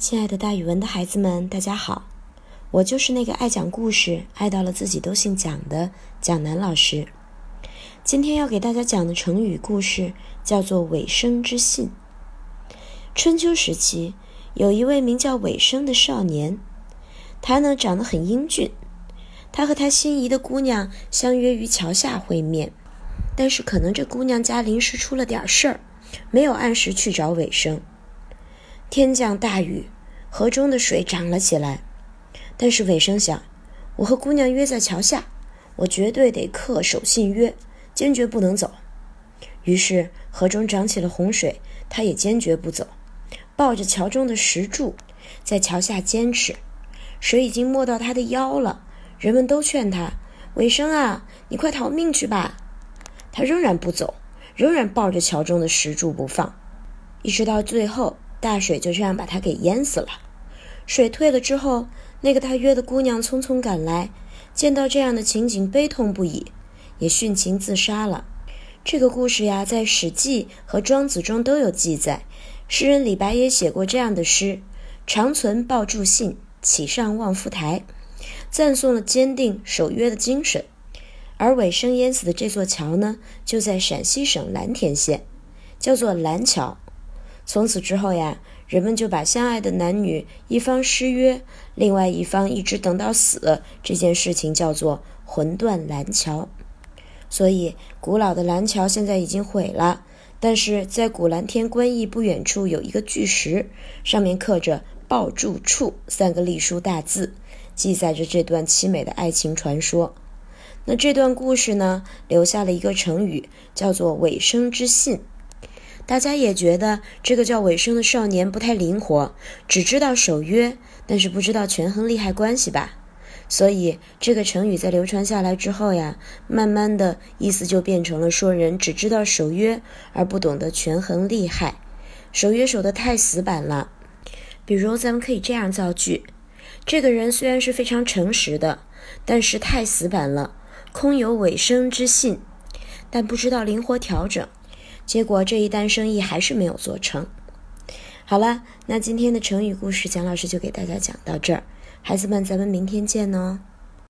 亲爱的，大语文的孩子们，大家好！我就是那个爱讲故事、爱到了自己都姓蒋的蒋楠老师。今天要给大家讲的成语故事叫做“尾生之信”。春秋时期，有一位名叫尾生的少年，他呢长得很英俊。他和他心仪的姑娘相约于桥下会面，但是可能这姑娘家临时出了点事儿，没有按时去找尾生。天降大雨，河中的水涨了起来。但是尾生想，我和姑娘约在桥下，我绝对得恪守信约，坚决不能走。于是河中涨起了洪水，他也坚决不走，抱着桥中的石柱，在桥下坚持。水已经没到他的腰了，人们都劝他：“尾生啊，你快逃命去吧！”他仍然不走，仍然抱着桥中的石柱不放，一直到最后。大水就这样把他给淹死了。水退了之后，那个他约的姑娘匆匆赶来，见到这样的情景，悲痛不已，也殉情自杀了。这个故事呀，在《史记》和《庄子》中都有记载。诗人李白也写过这样的诗：“长存抱柱信，岂上望夫台”，赞颂了坚定守约的精神。而尾生淹死的这座桥呢，就在陕西省蓝田县，叫做蓝桥。从此之后呀，人们就把相爱的男女一方失约，另外一方一直等到死这件事情叫做“魂断蓝桥”。所以，古老的蓝桥现在已经毁了，但是在古蓝天关驿不远处有一个巨石，上面刻着“抱柱处”三个隶书大字，记载着这段凄美的爱情传说。那这段故事呢，留下了一个成语，叫做“尾生之信”。大家也觉得这个叫尾生的少年不太灵活，只知道守约，但是不知道权衡利害关系吧？所以这个成语在流传下来之后呀，慢慢的意思就变成了说人只知道守约而不懂得权衡利害，守约守得太死板了。比如咱们可以这样造句：这个人虽然是非常诚实的，但是太死板了，空有尾生之信，但不知道灵活调整。结果这一单生意还是没有做成。好了，那今天的成语故事，蒋老师就给大家讲到这儿。孩子们，咱们明天见哦。